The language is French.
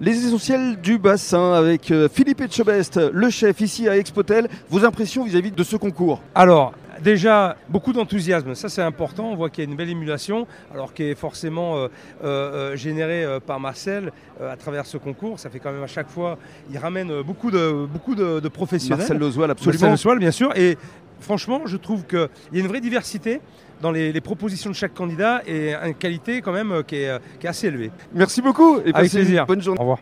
Les essentiels du bassin avec euh, Philippe Etchebest, le chef ici à Expotel. Vos impressions vis-à-vis de ce concours? Alors, déjà, beaucoup d'enthousiasme, ça c'est important. On voit qu'il y a une belle émulation, alors qui est forcément euh, euh, générée euh, par Marcel euh, à travers ce concours. Ça fait quand même à chaque fois, il ramène euh, beaucoup de, beaucoup de, de professionnels. Marcel Lozoil, absolument. Marcel Lozoil, bien sûr. Et franchement, je trouve qu'il y a une vraie diversité dans les, les propositions de chaque candidat et une qualité quand même euh, qui est, euh, qui est assez élevée. Merci beaucoup et Avec une plaisir. bonne journée. Au revoir.